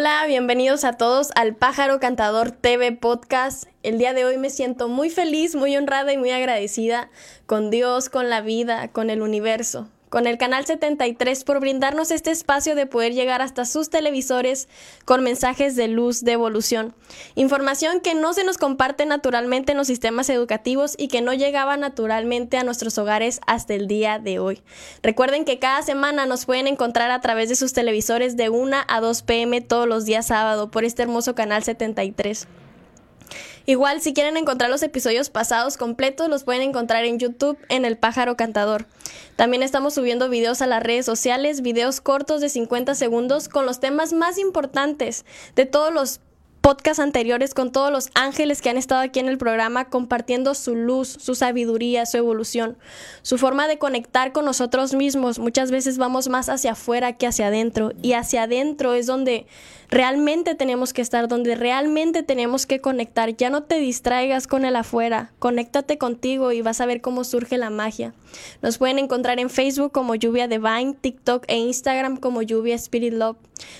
Hola, bienvenidos a todos al Pájaro Cantador TV Podcast. El día de hoy me siento muy feliz, muy honrada y muy agradecida con Dios, con la vida, con el universo, con el Canal 73 por brindarnos este espacio de poder llegar hasta sus televisores con mensajes de luz, de evolución. Información que no se nos comparte naturalmente en los sistemas educativos y que no llegaba naturalmente a nuestros hogares hasta el día de hoy. Recuerden que cada semana nos pueden encontrar a través de sus televisores de 1 a 2 pm todos los días sábado por este hermoso Canal 73. Igual, si quieren encontrar los episodios pasados completos, los pueden encontrar en YouTube en El Pájaro Cantador. También estamos subiendo videos a las redes sociales, videos cortos de 50 segundos con los temas más importantes de todos los podcasts anteriores con todos los ángeles que han estado aquí en el programa compartiendo su luz, su sabiduría, su evolución, su forma de conectar con nosotros mismos. Muchas veces vamos más hacia afuera que hacia adentro y hacia adentro es donde realmente tenemos que estar, donde realmente tenemos que conectar. Ya no te distraigas con el afuera, conéctate contigo y vas a ver cómo surge la magia. Nos pueden encontrar en Facebook como Lluvia Divine, TikTok e Instagram como Lluvia Spirit Love.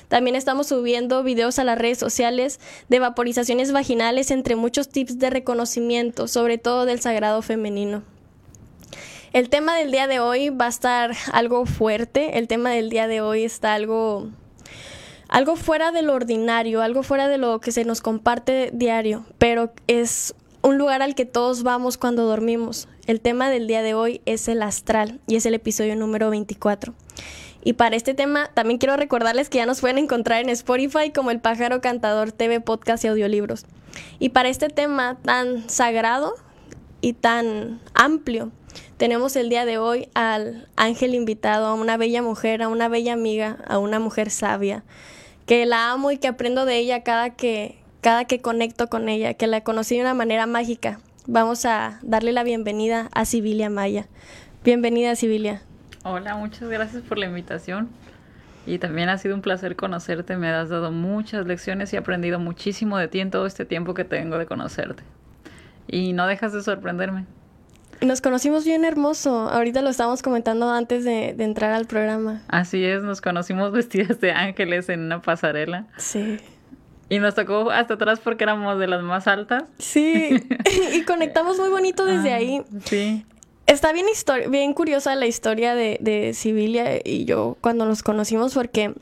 También estamos subiendo videos a las redes sociales de vaporizaciones vaginales, entre muchos tips de reconocimiento, sobre todo del sagrado femenino. El tema del día de hoy va a estar algo fuerte, el tema del día de hoy está algo algo fuera de lo ordinario, algo fuera de lo que se nos comparte diario, pero es un lugar al que todos vamos cuando dormimos. El tema del día de hoy es el astral y es el episodio número 24. Y para este tema también quiero recordarles que ya nos pueden encontrar en Spotify como El Pájaro Cantador TV, Podcast y Audiolibros. Y para este tema tan sagrado y tan amplio, tenemos el día de hoy al ángel invitado, a una bella mujer, a una bella amiga, a una mujer sabia, que la amo y que aprendo de ella cada que, cada que conecto con ella, que la conocí de una manera mágica. Vamos a darle la bienvenida a Sibilia Maya. Bienvenida, Sibilia. Hola, muchas gracias por la invitación. Y también ha sido un placer conocerte. Me has dado muchas lecciones y he aprendido muchísimo de ti en todo este tiempo que tengo de conocerte. Y no dejas de sorprenderme. Nos conocimos bien hermoso. Ahorita lo estábamos comentando antes de, entrar al programa. Así es, nos conocimos vestidas de ángeles en una pasarela. Sí. Y nos tocó hasta atrás porque éramos de las más altas. Sí, y conectamos muy bonito desde ah, ahí. Sí. Está bien, bien curiosa la historia de, de Sibilia y yo cuando nos conocimos porque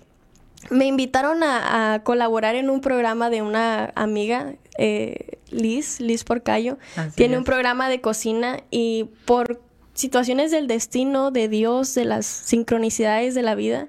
me invitaron a, colaborar en un programa de una amiga, eh, Liz, Liz Porcayo. Tiene un programa de cocina y por situaciones del destino, de Dios, de las sincronicidades de la vida,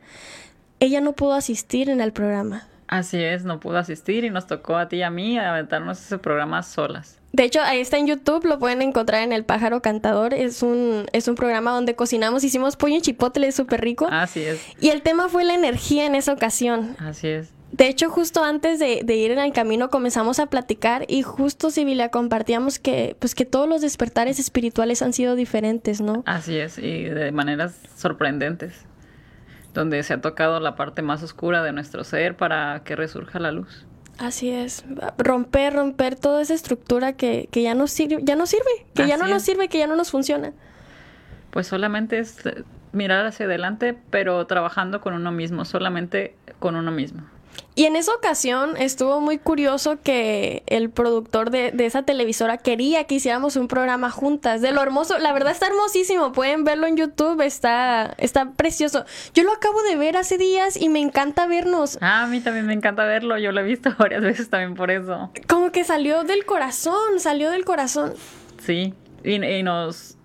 ella no pudo asistir en el programa. Así es, no pudo asistir y nos tocó a ti y a mí aventarnos ese programa solas. De hecho, ahí está en YouTube, lo pueden encontrar en El Pájaro Cantador. Es un, es un programa donde cocinamos, hicimos pollo en chipotle súper rico. Así es. Y el tema fue la energía en esa ocasión. Así es. De hecho, justo antes de, ir en el camino comenzamos a platicar y justo Sibilia compartíamos que, pues que todos los despertares espirituales han sido diferentes, ¿no? Así es, y de maneras sorprendentes donde se ha tocado la parte más oscura de nuestro ser para que resurja la luz. Así es, romper, romper toda esa estructura que, ya no sirve, ya no sirve, que ya no nos sirve, que ya no nos funciona. Pues solamente es mirar hacia adelante, pero trabajando con uno mismo, solamente con uno mismo. Y en esa ocasión estuvo muy curioso que el productor de, esa televisora quería que hiciéramos un programa juntas. De lo hermoso, la verdad está hermosísimo. Pueden verlo en YouTube, está, está precioso. Yo lo acabo de ver hace días y me encanta vernos. Ah, a mí también me encanta verlo. Yo lo he visto varias veces también por eso. Como que salió del corazón, salió del corazón. Sí, y, y nos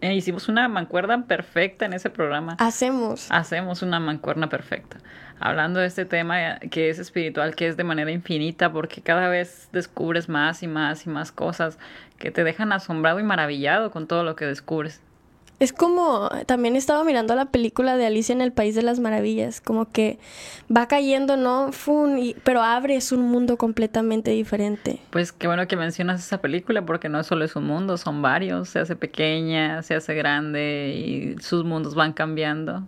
e hicimos una mancuerna perfecta en ese programa. Hacemos. Hacemos una mancuerna perfecta hablando de este tema que es espiritual, que es de manera infinita, porque cada vez descubres más y más y más cosas que te dejan asombrado y maravillado con todo lo que descubres. Es como, también estaba mirando la película de Alicia en el País de las Maravillas, como que va cayendo, ¿no? Fun, y, pero abres un mundo completamente diferente. Pues qué bueno que mencionas esa película, porque no solo es un mundo, son varios, se hace pequeña, se hace grande y sus mundos van cambiando,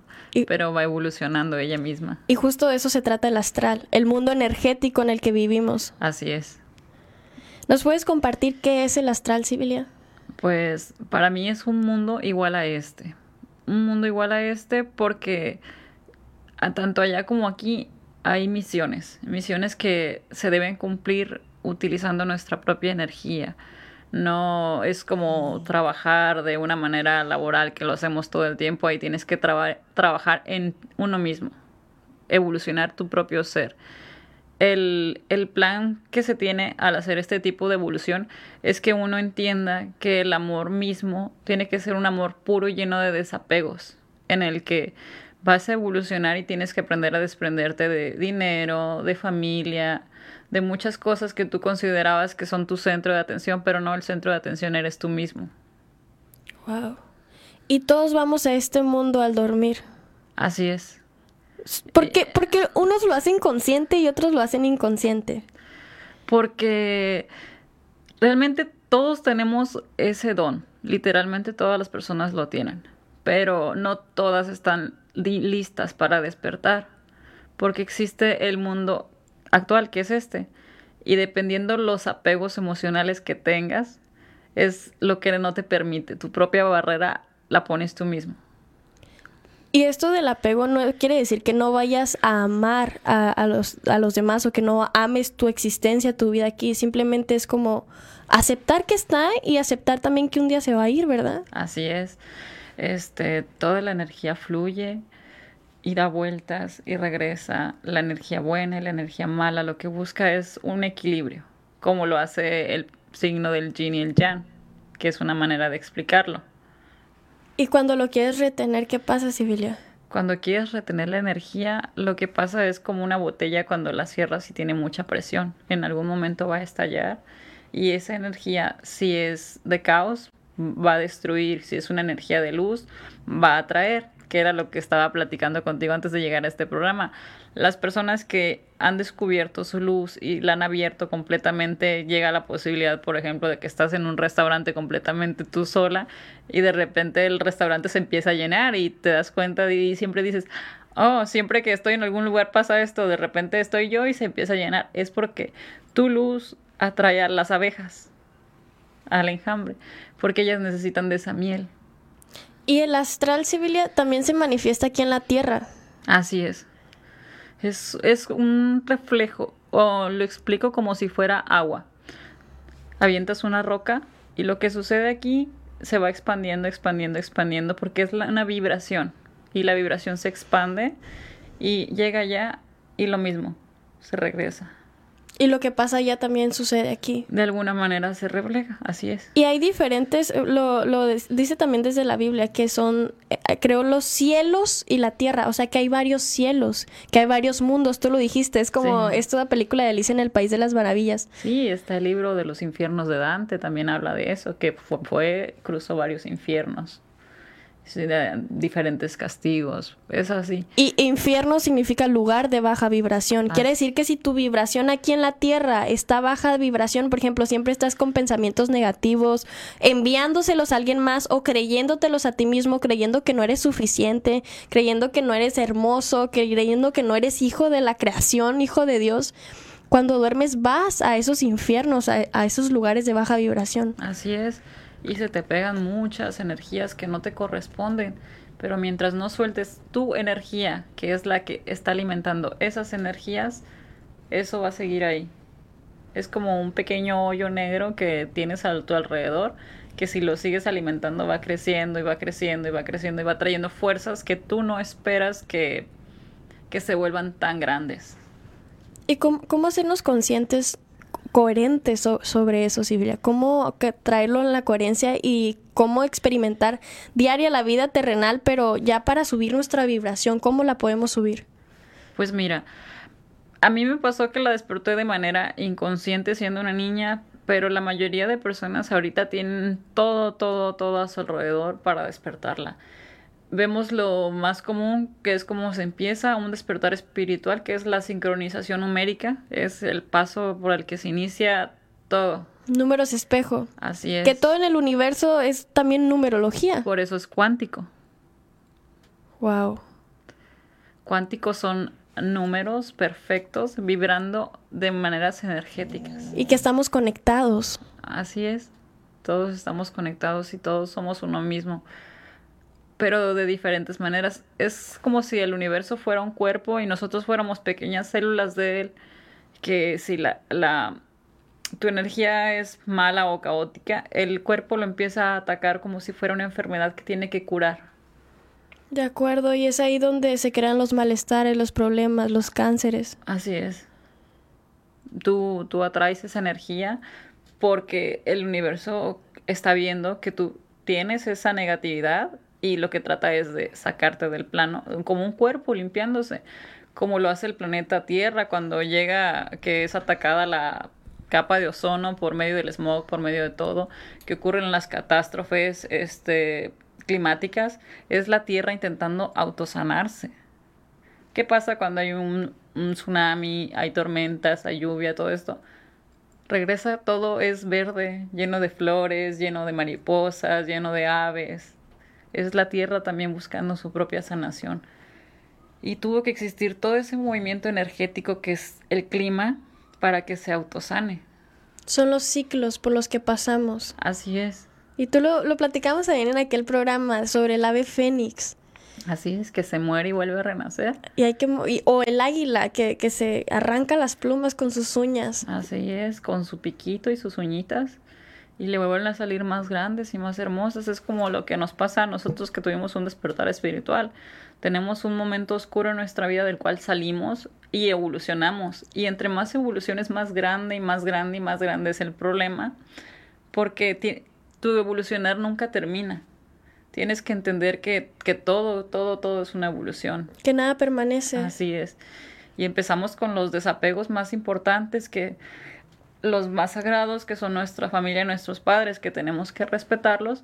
pero va evolucionando ella misma. Y justo de eso se trata el astral, el mundo energético en el que vivimos. Así es. ¿Nos puedes compartir qué es el astral, Sibilia? Pues para mí es un mundo igual a este. Un mundo igual a este porque tanto allá como aquí hay misiones, misiones que se deben cumplir utilizando nuestra propia energía. No es como trabajar de una manera laboral que lo hacemos todo el tiempo, ahí tienes que trabajar en uno mismo, evolucionar tu propio ser. El, el, plan que se tiene al hacer este tipo de evolución es que uno entienda que el amor mismo tiene que ser un amor puro y lleno de desapegos, en el que vas a evolucionar y tienes que aprender a desprenderte de dinero, de familia, de muchas cosas que tú considerabas que son tu centro de atención, pero no el centro de atención eres tú mismo. Wow. Y todos vamos a este mundo al dormir. Así es. ¿Por qué? Porque unos lo hacen consciente y otros lo hacen inconsciente. Porque realmente todos tenemos ese don. Literalmente todas las personas lo tienen. Pero no todas están listas para despertar, porque existe el mundo actual que es este, y dependiendo los apegos emocionales que tengas, es lo que no te permite, tu propia barrera la pones tú mismo. Y esto del apego no quiere decir que no vayas a amar a, los, a los demás o que no ames tu existencia, tu vida aquí. Simplemente es como aceptar que está y aceptar también que un día se va a ir, ¿verdad? Así es este, toda la energía fluye y da vueltas y regresa. La energía buena y la energía mala lo que busca es un equilibrio, como lo hace el signo del yin y el yang, que es una manera de explicarlo. ¿Y cuando lo quieres retener, qué pasa, Sibilia? Cuando quieres retener la energía, lo que pasa es como una botella cuando la cierras y tiene mucha presión. En algún momento va a estallar y esa energía, si es de caos, va a destruir, si es una energía de luz, va a atraer, que era lo que estaba platicando contigo antes de llegar a este programa. Las personas que han descubierto su luz y la han abierto completamente, llega la posibilidad, por ejemplo, de que estás en un restaurante completamente tú sola y de repente el restaurante se empieza a llenar y te das cuenta y siempre dices, oh, siempre que estoy en algún lugar pasa esto, de repente estoy yo y se empieza a llenar. Es porque tu luz atrae a las abejas al enjambre, porque ellas necesitan de esa miel. Y el astral civilia también se manifiesta aquí en la Tierra. Así es. Es, es un reflejo, o lo explico como si fuera agua. Avientas una roca y lo que sucede aquí se va expandiendo, expandiendo, expandiendo, porque es una vibración. Y la vibración se expande y llega allá y lo mismo, se regresa. Y lo que pasa allá también sucede aquí. De alguna manera se refleja, así es. Y hay diferentes, eh, lo, lo dice también desde la Biblia, que son, eh, creo, los cielos y la tierra. O sea, que hay varios cielos, que hay varios mundos. Tú lo dijiste, es como sí. esta película de Alicia en el País de las Maravillas. Sí, está el libro de los infiernos de Dante, también habla de eso, que fue, fue cruzó varios infiernos diferentes castigos, es así. Y infierno significa lugar de baja vibración. Quiere decir que si tu vibración aquí en la tierra está baja de vibración, por ejemplo, siempre estás con pensamientos negativos, enviándoselos a alguien más o creyéndotelos a ti mismo, creyendo que no eres suficiente, creyendo que no eres hermoso, creyendo que no eres hijo de la creación, hijo de Dios. Cuando duermes vas a esos infiernos, a, a esos lugares de baja vibración. Así es y se te pegan muchas energías que no te corresponden. Pero mientras no sueltes tu energía, que es la que está alimentando esas energías, eso va a seguir ahí. Es como un pequeño hoyo negro que tienes a tu alrededor, que si lo sigues alimentando va creciendo y va creciendo y va creciendo y va trayendo fuerzas que tú no esperas que, que se vuelvan tan grandes. ¿Y cómo, cómo hacernos conscientes coherente sobre eso, Silvia. Cómo traerlo en la coherencia y cómo experimentar diaria la vida terrenal, pero ya para subir nuestra vibración, ¿cómo la podemos subir? Pues mira, a mí me pasó que la desperté de manera inconsciente siendo una niña, pero la mayoría de personas ahorita tienen todo, todo, todo a su alrededor para despertarla vemos lo más común, que es cómo se empieza un despertar espiritual, que es la sincronización numérica, es el paso por el que se inicia todo. Números espejo. Así es. Que todo en el universo es también numerología. Por eso es cuántico. Wow. Cuánticos son números perfectos vibrando de maneras energéticas. Y que estamos conectados. Así es. Todos estamos conectados y todos somos uno mismo pero de diferentes maneras. Es como si el universo fuera un cuerpo y nosotros fuéramos pequeñas células de él, que si la, la tu energía es mala o caótica, el cuerpo lo empieza a atacar como si fuera una enfermedad que tiene que curar. De acuerdo, y es ahí donde se crean los malestares, los problemas, los cánceres. Así es. Tú, tú atraes esa energía porque el universo está viendo que tú tienes esa negatividad y lo que trata es de sacarte del plano, como un cuerpo limpiándose, como lo hace el planeta Tierra cuando llega que es atacada la capa de ozono por medio del smog, por medio de todo, que ocurren las catástrofes este, climáticas, es la Tierra intentando autosanarse. ¿Qué pasa cuando hay un, un tsunami, hay tormentas, hay lluvia, todo esto? Regresa, todo es verde, lleno de flores, lleno de mariposas, lleno de aves. Es la Tierra también buscando su propia sanación. Y tuvo que existir todo ese movimiento energético que es el clima, para que se autosane. Son los ciclos por los que pasamos. Así es. Y tú lo, lo platicamos también en aquel programa sobre el ave fénix. Así es, que se muere y vuelve a renacer. Y hay que o el águila que, que se arranca las plumas con sus uñas. Así es, con su piquito y sus uñitas y le vuelven a salir más grandes y más hermosas. Es como lo que nos pasa a nosotros que tuvimos un despertar espiritual. Tenemos un momento oscuro en nuestra vida del cual salimos y evolucionamos. Y entre más evoluciones, más grande y más grande y más grande es el problema, porque tu evolucionar nunca termina. Tienes que entender que, que todo, todo, todo es una evolución. Que nada permanece. Así es. Y empezamos con los desapegos más importantes que los más sagrados, que son nuestra familia y nuestros padres, que tenemos que respetarlos,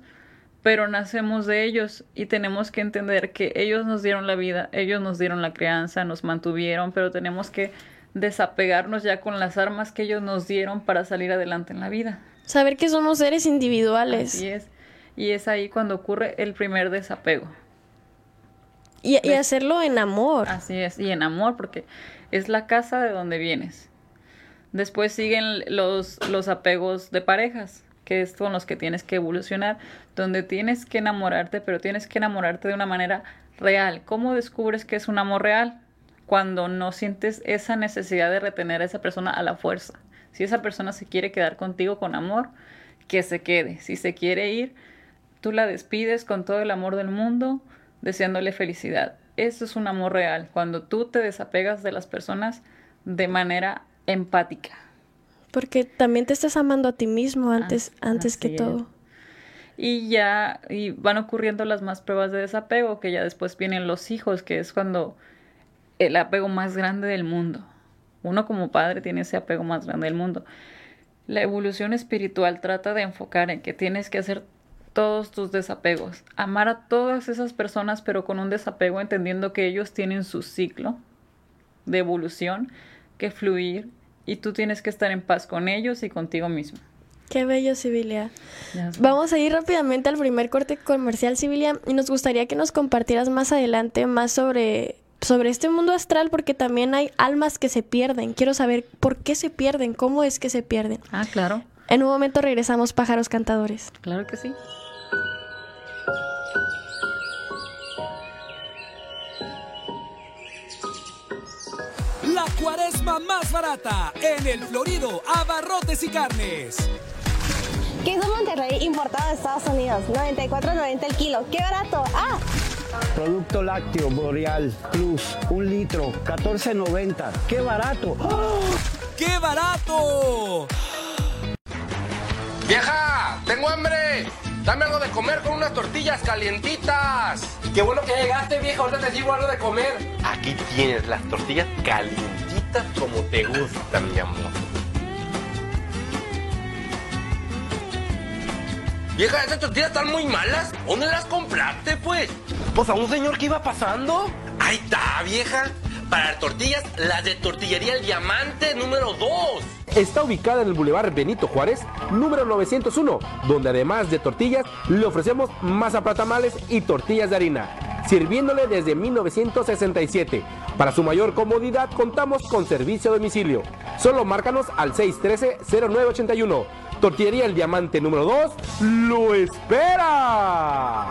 pero nacemos de ellos y tenemos que entender que ellos nos dieron la vida, ellos nos dieron la crianza, nos mantuvieron, pero tenemos que desapegarnos ya con las armas que ellos nos dieron para salir adelante en la vida. Saber que somos seres individuales. Así es. Y es ahí cuando ocurre el primer desapego. Y, y hacerlo en amor. Así es, y en amor, porque es la casa de donde vienes. Después siguen los, los apegos de parejas que es con los que tienes que evolucionar, donde tienes que enamorarte, pero tienes que enamorarte de una manera real. ¿Cómo descubres que es un amor real? Cuando no sientes esa necesidad de retener a esa persona a la fuerza. Si esa persona se quiere quedar contigo con amor, que se quede. Si se quiere ir, tú la despides con todo el amor del mundo, deseándole felicidad. Eso es un amor real, cuando tú te desapegas de las personas de manera empática. Porque también te estás amando a ti mismo antes, antes que todo. Y ya y van ocurriendo las más pruebas de desapego, que ya después vienen los hijos, que es cuando el apego más grande del mundo. Uno como padre tiene ese apego más grande del mundo. La evolución espiritual trata de enfocar en que tienes que hacer todos tus desapegos, amar a todas esas personas, pero con un desapego entendiendo que ellos tienen su ciclo de evolución que fluir y tú tienes que estar en paz con ellos y contigo mismo. Qué bello, Sibilia. Vamos a ir rápidamente al primer corte comercial, Sibilia, y nos gustaría que nos compartieras más adelante más sobre, sobre este mundo astral, porque también hay almas que se pierden. Quiero saber por qué se pierden, cómo es que se pierden. Ah, claro. En un momento regresamos, pájaros cantadores. Claro que sí. Cuaresma más barata en el Florido Abarrotes y Carnes. Queso Monterrey importado de Estados Unidos, 94.90 el kilo. ¡Qué barato! ¡Ah! Producto lácteo Boreal Plus, un litro, 14.90. ¡Qué barato! ¡Qué barato! ¡Vieja! ¡Tengo hambre! Dame algo de comer con unas tortillas calientitas. Qué bueno que llegaste, vieja. Ahorita te sirvo algo de comer. Aquí tienes las tortillas como te gustan, mi amor. Vieja, esas tortillas están muy malas. ¿Dónde las compraste, pues? Pues a un señor que iba pasando. Ahí está, vieja para tortillas, las de Tortillería El Diamante número 2. Está ubicada en el Boulevard Benito Juárez, número 901, donde además de tortillas le ofrecemos masa tamales y tortillas de harina, sirviéndole desde 1967. Para su mayor comodidad contamos con servicio a domicilio. Solo márcanos al 613-0981. Tortillería El Diamante número 2 lo espera.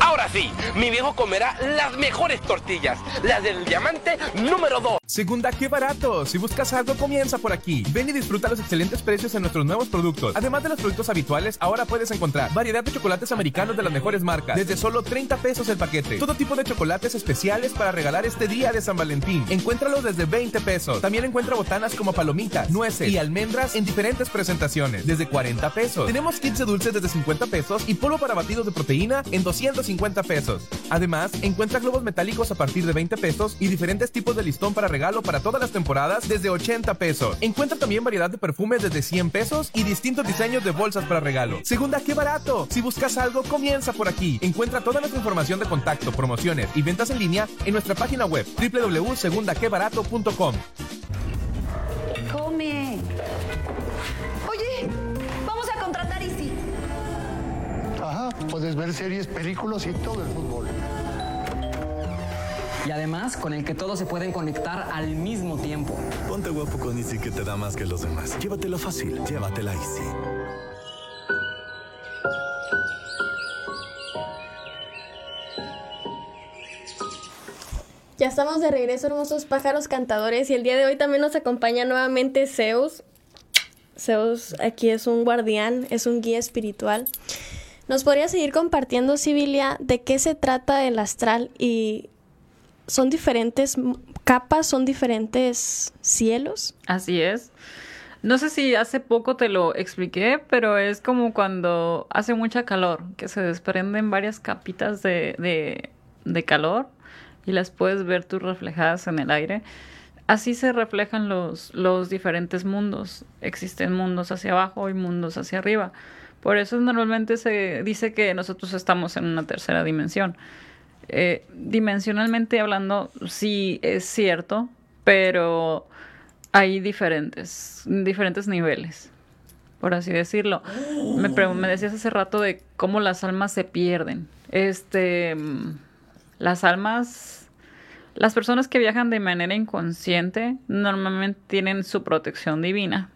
Ahora sí, mi viejo comerá las mejores tortillas, las del diamante número 2. Segunda, qué barato. Si buscas algo, comienza por aquí. Ven y disfruta los excelentes precios en nuestros nuevos productos. Además de los productos habituales, ahora puedes encontrar variedad de chocolates americanos de las mejores marcas, desde solo 30 pesos el paquete. Todo tipo de chocolates especiales para regalar este día de San Valentín. Encuéntralos desde 20 pesos. También encuentra botanas como palomitas, nueces y almendras en diferentes presentaciones, desde 40 pesos. Tenemos kits de dulces desde 50 pesos y polvo para batidos de proteína en 250 pesos. Además, encuentra globos metálicos a partir de 20 pesos y diferentes tipos de listón para regalo para todas las temporadas desde 80 pesos. Encuentra también variedad de perfumes desde 100 pesos y distintos diseños de bolsas para regalo. Segunda, qué barato. Si buscas algo, comienza por aquí. Encuentra toda nuestra información de contacto, promociones y ventas en línea en nuestra página web www.segundaquebarato.com. puedes ver series, películas y todo el fútbol. Y además, con el que todos se pueden conectar al mismo tiempo. Ponte guapo con Easy que te da más que los demás. Llévatelo fácil, llévatela Easy. Ya estamos de regreso, hermosos pájaros cantadores, y el día de hoy también nos acompaña nuevamente Zeus. Zeus aquí es un guardián, es un guía espiritual. ¿Nos podría seguir compartiendo, Sibilia, de qué se trata el astral y son diferentes capas, son diferentes cielos? Así es. No sé si hace poco te lo expliqué, pero es como cuando hace mucha calor, que se desprenden varias capitas de, de, de calor y las puedes ver tú reflejadas en el aire. Así se reflejan los, los diferentes mundos. Existen mundos hacia abajo y mundos hacia arriba. Por eso normalmente se dice que nosotros estamos en una tercera dimensión. Eh, dimensionalmente hablando, sí es cierto, pero hay diferentes, diferentes niveles, por así decirlo. Me, me decías hace rato de cómo las almas se pierden. Este, las almas, las personas que viajan de manera inconsciente normalmente tienen su protección divina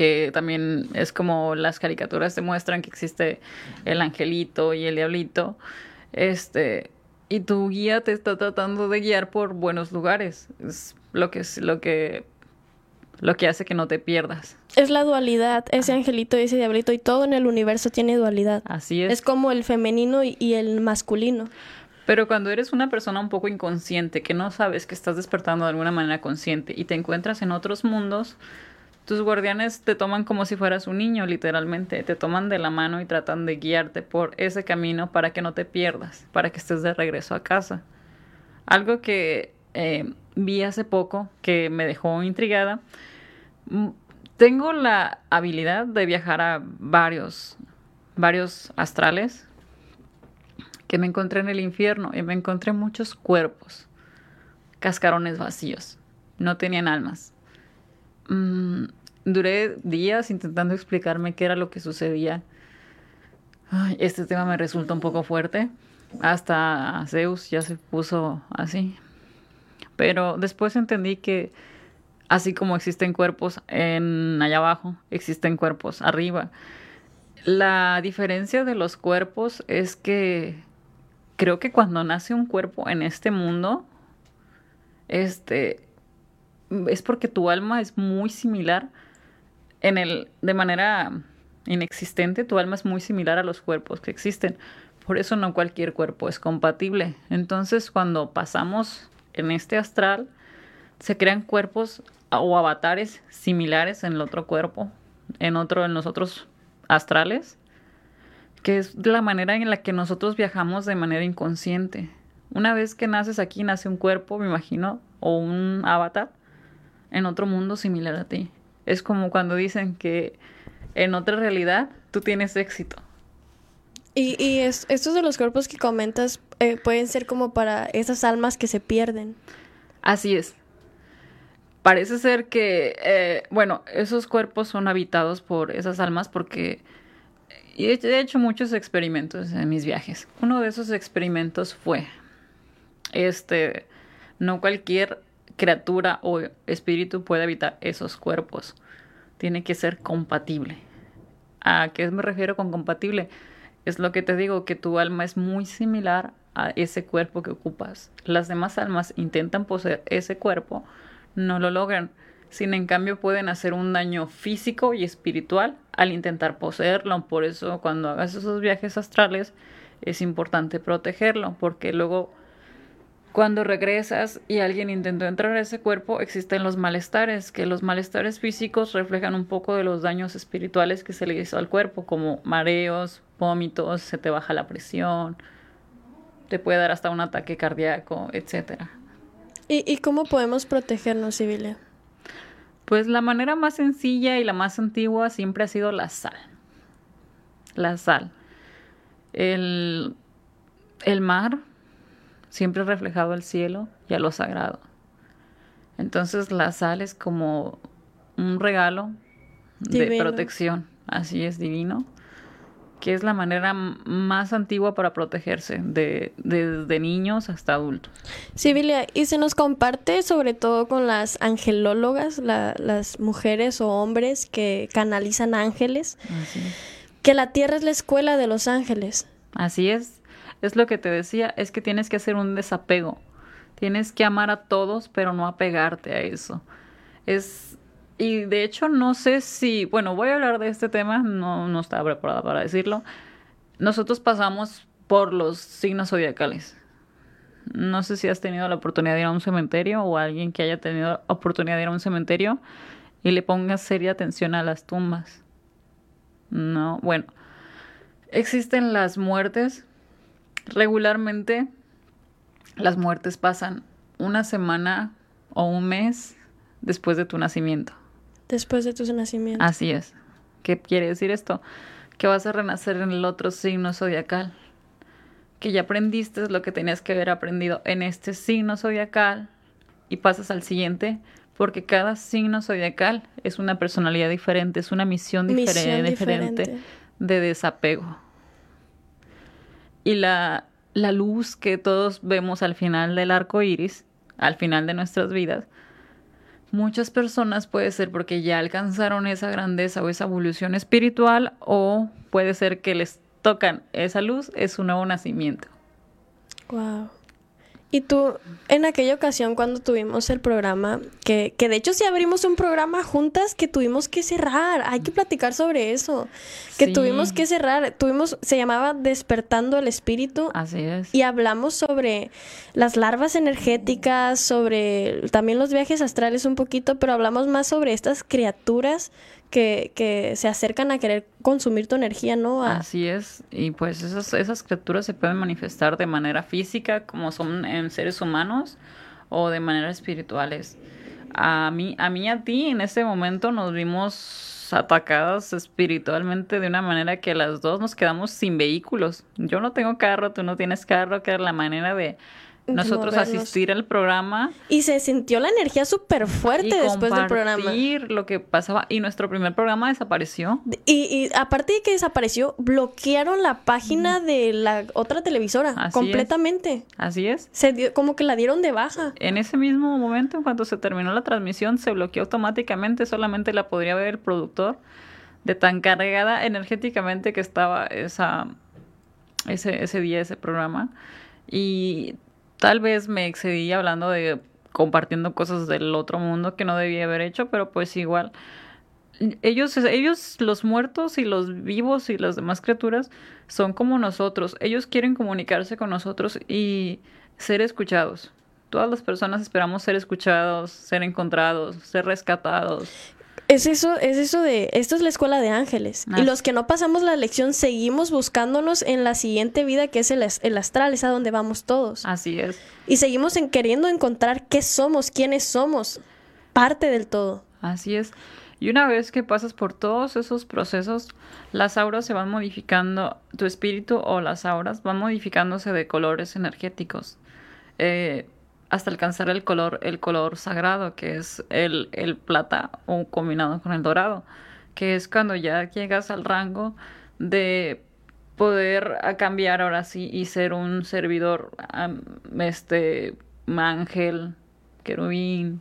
que también es como las caricaturas demuestran que existe el angelito y el diablito. Este, y tu guía te está tratando de guiar por buenos lugares. Es lo que es lo que lo que hace que no te pierdas. Es la dualidad, ese angelito y ese diablito y todo en el universo tiene dualidad. Así es. Es como el femenino y el masculino. Pero cuando eres una persona un poco inconsciente, que no sabes que estás despertando de alguna manera consciente y te encuentras en otros mundos, tus guardianes te toman como si fueras un niño, literalmente. Te toman de la mano y tratan de guiarte por ese camino para que no te pierdas, para que estés de regreso a casa. Algo que eh, vi hace poco que me dejó intrigada. Tengo la habilidad de viajar a varios, varios astrales que me encontré en el infierno y me encontré muchos cuerpos, cascarones vacíos, no tenían almas. Mm, duré días intentando explicarme qué era lo que sucedía. Este tema me resulta un poco fuerte. Hasta Zeus ya se puso así. Pero después entendí que así como existen cuerpos en allá abajo, existen cuerpos arriba. La diferencia de los cuerpos es que creo que cuando nace un cuerpo en este mundo, este es porque tu alma es muy similar en el, de manera inexistente, tu alma es muy similar a los cuerpos que existen. Por eso no cualquier cuerpo es compatible. Entonces, cuando pasamos en este astral, se crean cuerpos o avatares similares en el otro cuerpo, en otro, en los otros astrales, que es la manera en la que nosotros viajamos de manera inconsciente. Una vez que naces aquí, nace un cuerpo, me imagino, o un avatar en otro mundo similar a ti. Es como cuando dicen que en otra realidad tú tienes éxito. Y, y es, estos de los cuerpos que comentas eh, pueden ser como para esas almas que se pierden. Así es. Parece ser que, eh, bueno, esos cuerpos son habitados por esas almas porque he hecho muchos experimentos en mis viajes. Uno de esos experimentos fue, este, no cualquier criatura o espíritu puede habitar esos cuerpos. Tiene que ser compatible. ¿A qué me refiero con compatible? Es lo que te digo, que tu alma es muy similar a ese cuerpo que ocupas. Las demás almas intentan poseer ese cuerpo, no lo logran. Sin en cambio pueden hacer un daño físico y espiritual al intentar poseerlo. Por eso cuando hagas esos viajes astrales es importante protegerlo, porque luego cuando regresas y alguien intentó entrar a ese cuerpo, existen los malestares, que los malestares físicos reflejan un poco de los daños espirituales que se le hizo al cuerpo, como mareos, vómitos, se te baja la presión, te puede dar hasta un ataque cardíaco, etcétera. ¿Y, ¿Y cómo podemos protegernos, Sibilia? Pues la manera más sencilla y la más antigua siempre ha sido la sal. La sal. El, el mar siempre reflejado el cielo y a lo sagrado. Entonces la sal es como un regalo de protección, así es divino, que es la manera más antigua para protegerse, de, desde niños hasta adultos. Sibilia, y se nos comparte sobre todo con las angelólogas, las mujeres o hombres que canalizan ángeles, que la tierra es la escuela de los ángeles. Así es, es lo que te decía, es que tienes que hacer un desapego, tienes que amar a todos, pero no apegarte a eso. Es y de hecho no sé si, bueno, voy a hablar de este tema, no, no estaba preparada para decirlo. Nosotros pasamos por los signos zodiacales. No sé si has tenido la oportunidad de ir a un cementerio o alguien que haya tenido oportunidad de ir a un cementerio y le ponga seria atención a las tumbas. No, bueno, existen las muertes. Regularmente las muertes pasan una semana o un mes después de tu nacimiento. Después de tu nacimiento. Así es. ¿Qué quiere decir esto? Que vas a renacer en el otro signo zodiacal. Que ya aprendiste lo que tenías que haber aprendido en este signo zodiacal y pasas al siguiente, porque cada signo zodiacal es una personalidad diferente, es una misión, diferente, diferente de desapego. Y la, la luz que todos vemos al final del arco iris, al final de nuestras vidas, Muchas personas puede ser porque ya alcanzaron esa grandeza o esa evolución espiritual o puede ser que les tocan esa luz, es un nuevo nacimiento. Wow. Y tú, en aquella ocasión cuando tuvimos el programa, que, que de hecho sí abrimos un programa juntas que tuvimos que cerrar, hay que platicar sobre eso, que tuvimos que cerrar, tuvimos, se llamaba Despertando el Espíritu. Así es. Y hablamos sobre las larvas energéticas, sobre también los viajes astrales un poquito, pero hablamos más sobre estas criaturas que, que, se acercan a querer consumir tu energía, ¿no? Así es, y pues esas, esas criaturas se pueden manifestar de manera física, como son en seres humanos, o de manera espirituales. A mí, a mí a ti en ese momento nos vimos atacadas espiritualmente de una manera que las dos nos quedamos sin vehículos. Yo no tengo carro, tú no tienes carro, que era la manera de nosotros asistir al programa. Y se sintió la energía súper fuerte después del programa. lo que pasaba. Y nuestro primer programa desapareció. Y, aparte de que desapareció, bloquearon la página de la otra televisora completamente. Así es. Se dio, como que la dieron de baja. En ese mismo momento, en cuanto se terminó la transmisión, se bloqueó automáticamente. Solamente la podría ver el productor de tan cargada energéticamente que estaba esa, ese, ese día, ese programa. Y tal vez me excedí hablando de compartiendo cosas del otro mundo que no debía haber hecho, pero pues igual ellos ellos los muertos y los vivos y las demás criaturas son como nosotros. Ellos quieren comunicarse con nosotros y ser escuchados. Todas las personas esperamos ser escuchados, ser encontrados, ser rescatados. Es eso, es eso de, esto es la escuela de ángeles. Y los que no pasamos la lección seguimos buscándonos en la siguiente vida que es el, el, astral, es a donde vamos todos. Así es. Y seguimos en queriendo encontrar qué somos, quiénes somos, parte del todo. Así es. Y una vez que pasas por todos esos procesos, las auras se van modificando, tu espíritu o las auras van modificándose de colores energéticos. Eh, hasta alcanzar el color, el color sagrado, que es el, el plata o combinado con el dorado, que es cuando ya llegas al rango de poder cambiar ahora sí y ser un servidor, este, ángel, querubín,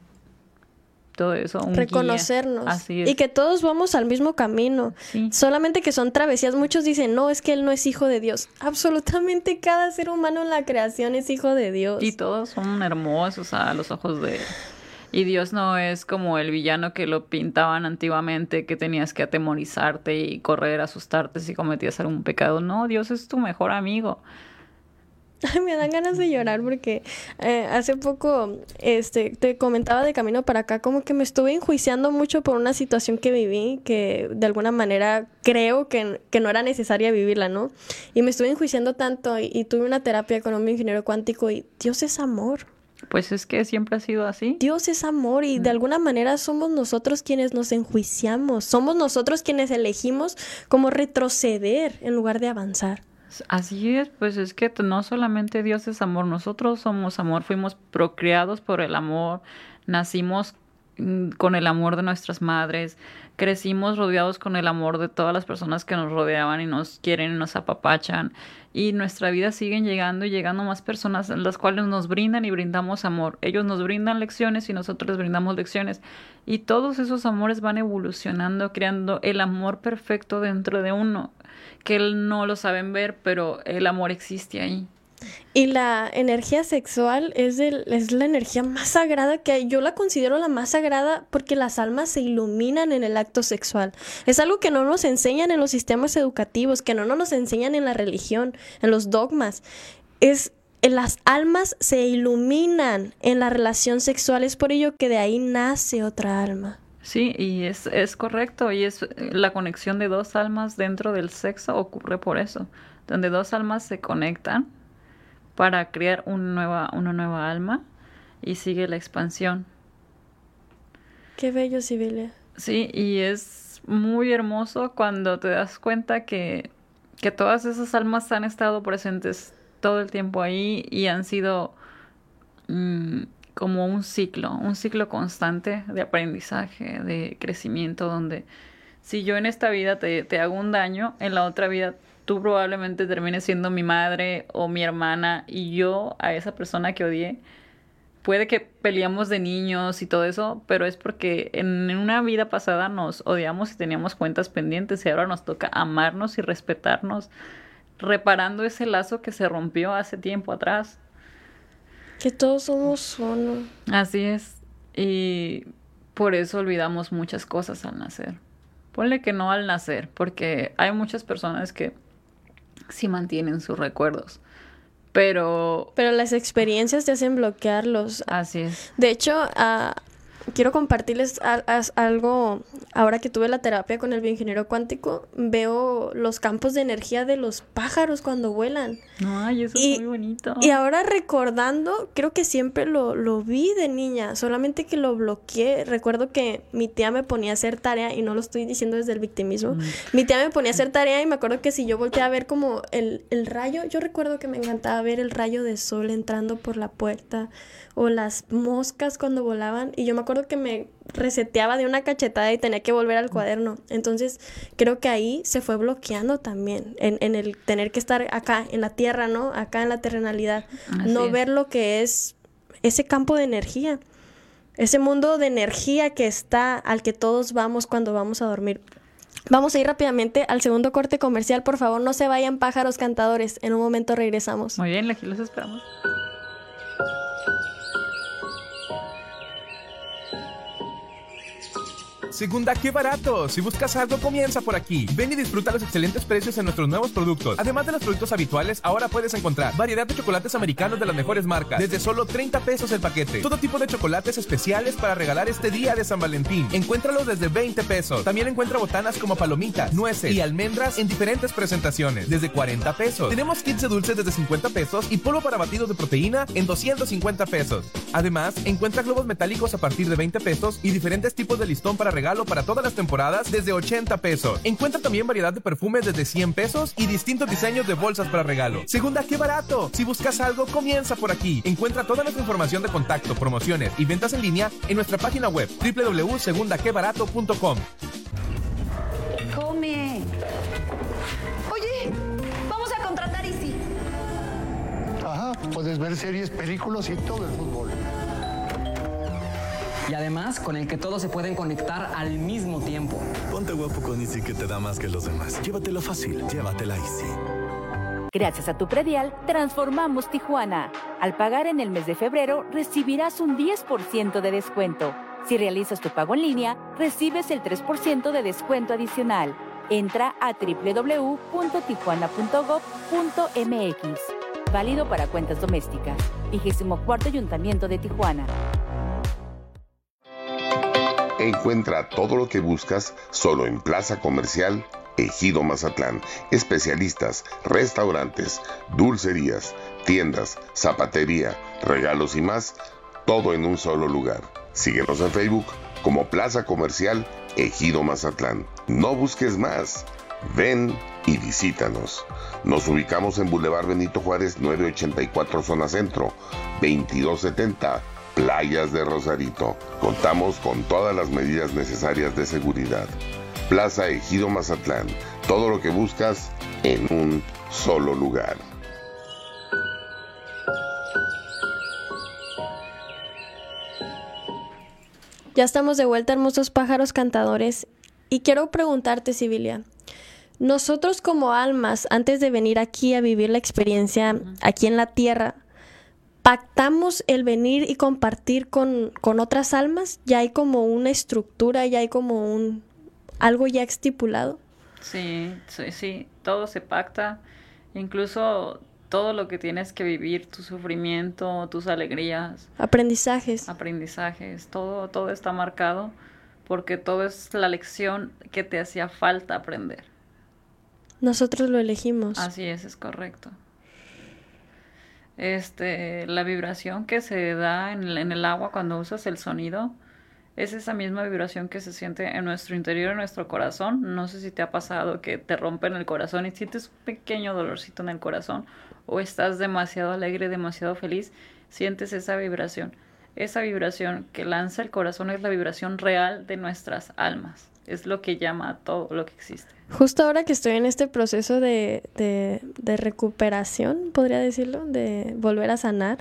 todo eso. Un guía. Reconocernos. Así es. Y que todos vamos al mismo camino. Solamente que son travesías. Muchos dicen, no, es que él no es hijo de Dios. Absolutamente cada ser humano en la creación es hijo de Dios. Y todos son hermosos a los ojos de él. Y Dios no es como el villano que lo pintaban antiguamente, que tenías que atemorizarte y correr, asustarte si cometías algún pecado. No, Dios es tu mejor amigo. Ay, me dan ganas de llorar porque eh, hace poco este, te comentaba de camino para acá como que me estuve enjuiciando mucho por una situación que viví que de alguna manera creo que, que no era necesaria vivirla, ¿no? Y me estuve enjuiciando tanto y, y tuve una terapia con un ingeniero cuántico y Dios es amor. Pues es que siempre ha sido así. Dios es amor y de alguna manera somos nosotros quienes nos enjuiciamos, somos nosotros quienes elegimos como retroceder en lugar de avanzar. Así es, pues es que no solamente Dios es amor, nosotros somos amor, fuimos procreados por el amor, nacimos con el amor de nuestras madres, crecimos rodeados con el amor de todas las personas que nos rodeaban y nos quieren y nos apapachan y nuestra vida siguen llegando y llegando más personas en las cuales nos brindan y brindamos amor. Ellos nos brindan lecciones y nosotros les brindamos lecciones y todos esos amores van evolucionando, creando el amor perfecto dentro de uno que no lo saben ver, pero el amor existe ahí. Y la energía sexual es, el, es la energía más sagrada que. Yo la considero la más sagrada porque las almas se iluminan en el acto sexual. Es algo que no nos enseñan en los sistemas educativos, que no nos enseñan en la religión, en los dogmas. Es las almas se iluminan en la relación sexual. Es por ello que de ahí nace otra alma. Sí, y es, es correcto, y es la conexión de dos almas dentro del sexo ocurre por eso, donde dos almas se conectan para crear una nueva, una nueva alma y sigue la expansión. Qué bello, Sibilia. Sí, y es muy hermoso cuando te das cuenta que, que todas esas almas han estado presentes todo el tiempo ahí y han sido mm, como un ciclo, un ciclo constante de aprendizaje, de crecimiento, donde si yo en esta vida te, te hago un daño, en la otra vida tú probablemente termines siendo mi madre o mi hermana y yo a esa persona que odié, puede que peleamos de niños y todo eso, pero es porque en una vida pasada nos odiamos y teníamos cuentas pendientes y ahora nos toca amarnos y respetarnos, reparando ese lazo que se rompió hace tiempo atrás. Que todos somos uno. Así es. Y por eso olvidamos muchas cosas al nacer. Ponle que no al nacer, porque hay muchas personas que sí mantienen sus recuerdos. Pero... Pero las experiencias te hacen bloquearlos. Así es. De hecho, a, quiero compartirles algo. Ahora que tuve la terapia con el bioingeniero cuántico, veo los campos de energía de los pájaros cuando vuelan. Ay, eso es muy bonito. Y ahora recordando, creo que siempre lo, lo vi de niña, solamente que lo bloqueé. Recuerdo que mi tía me ponía a hacer tarea, y no lo estoy diciendo desde el victimismo. Mm. Mi tía me ponía a hacer tarea y me acuerdo que si yo volteé a ver como el, el rayo, yo recuerdo que me encantaba ver el rayo de sol entrando por la puerta o las moscas cuando volaban y yo me acuerdo que me reseteaba de una cachetada y tenía que volver al cuaderno. Entonces creo que ahí se fue bloqueando también en, en el tener que estar acá en la tierra, ¿no? Acá en la terrenalidad. no ver lo que es ese campo de energía. Ese mundo de energía que está al que todos vamos cuando vamos a dormir. Vamos a ir rápidamente al segundo corte comercial. Por favor, no se vayan pájaros cantadores. En un momento regresamos. Muy bien, aquí los esperamos. Segunda, qué barato. Si buscas algo, comienza por aquí. Ven y disfruta los excelentes precios en nuestros nuevos productos. Además de los productos habituales, ahora puedes encontrar variedad de chocolates americanos de las mejores marcas, desde solo 30 pesos el paquete. Todo tipo de chocolates especiales para regalar este día de San Valentín. Encuéntralos desde 20 pesos. También encuentra botanas como palomitas, nueces y almendras en diferentes presentaciones, desde 40 pesos. Tenemos kits de dulces desde 50 pesos y polvo para batidos de proteína en 250 pesos. Además, encuentra globos metálicos a partir de 20 pesos y diferentes tipos de listón para regalo para todas las temporadas desde 80 pesos. Encuentra también variedad de perfumes desde 100 pesos y distintos diseños de bolsas para regalo. Segunda, qué barato. Si buscas algo, comienza por aquí. Encuentra toda nuestra información de contacto, promociones y ventas en línea en nuestra página web www.segundaquebarato.com. Come. Oye, vamos a contratar Easy. Ajá, puedes ver series, películas y todo el fútbol. Y además con el que todos se pueden conectar al mismo tiempo. Ponte guapo con Easy que te da más que los demás. Llévatelo fácil, llévatela Easy. Gracias a tu predial, transformamos Tijuana. Al pagar en el mes de febrero, recibirás un 10% de descuento. Si realizas tu pago en línea, recibes el 3% de descuento adicional. Entra a www.tijuana.gov.mx. Válido para cuentas domésticas. 24 Ayuntamiento de Tijuana. Encuentra todo lo que buscas solo en Plaza Comercial Ejido Mazatlán. Especialistas, restaurantes, dulcerías, tiendas, zapatería, regalos y más, todo en un solo lugar. Síguenos en Facebook como Plaza Comercial Ejido Mazatlán. No busques más. Ven y visítanos. Nos ubicamos en Boulevard Benito Juárez 984 Zona Centro, 2270 Playas de Rosarito. Contamos con todas las medidas necesarias de seguridad. Plaza Ejido Mazatlán. Todo lo que buscas en un solo lugar. Ya estamos de vuelta, hermosos pájaros cantadores. Y quiero preguntarte, Sibilia, nosotros como almas, antes de venir aquí a vivir la experiencia aquí en la tierra, pactamos el venir y compartir con, con otras almas. Ya hay como una estructura, ya hay como un, algo ya estipulado. Sí, sí, sí, todo se pacta, incluso todo lo que tienes que vivir, tu sufrimiento, tus alegrías. Aprendizajes. Aprendizajes, todo, todo está marcado porque todo es la lección que te hacía falta aprender. Nosotros lo elegimos. Así es, es correcto. Este, la vibración que se da en en el agua cuando usas el sonido, es esa misma vibración que se siente en nuestro interior, en nuestro corazón. No sé si te ha pasado que te rompen el corazón y sientes un pequeño dolorcito en el corazón o estás demasiado alegre, demasiado feliz, sientes esa vibración. Esa vibración que lanza el corazón es la vibración real de nuestras almas. Es lo que llama a todo lo que existe. Justo ahora que estoy en este proceso de, de, de recuperación, podría decirlo, de volver a sanar,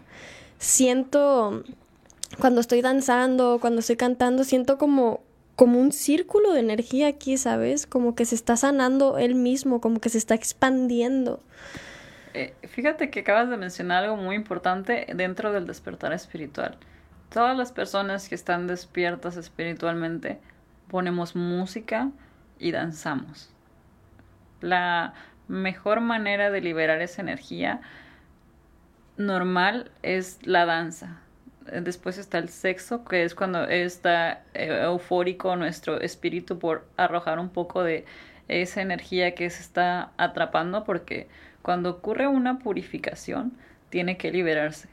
siento cuando estoy danzando, cuando estoy cantando, siento como, como un círculo de energía aquí, ¿sabes? Como que se está sanando él mismo, como que se está expandiendo. Eh, fíjate que acabas de mencionar algo muy importante dentro del despertar espiritual. Todas las personas que están despiertas espiritualmente ponemos música y danzamos. La mejor manera de liberar esa energía normal es la danza después está el sexo, que es cuando está eh, eufórico nuestro espíritu por arrojar un poco de esa energía que se está atrapando, porque cuando ocurre una purificación, tiene que liberarse.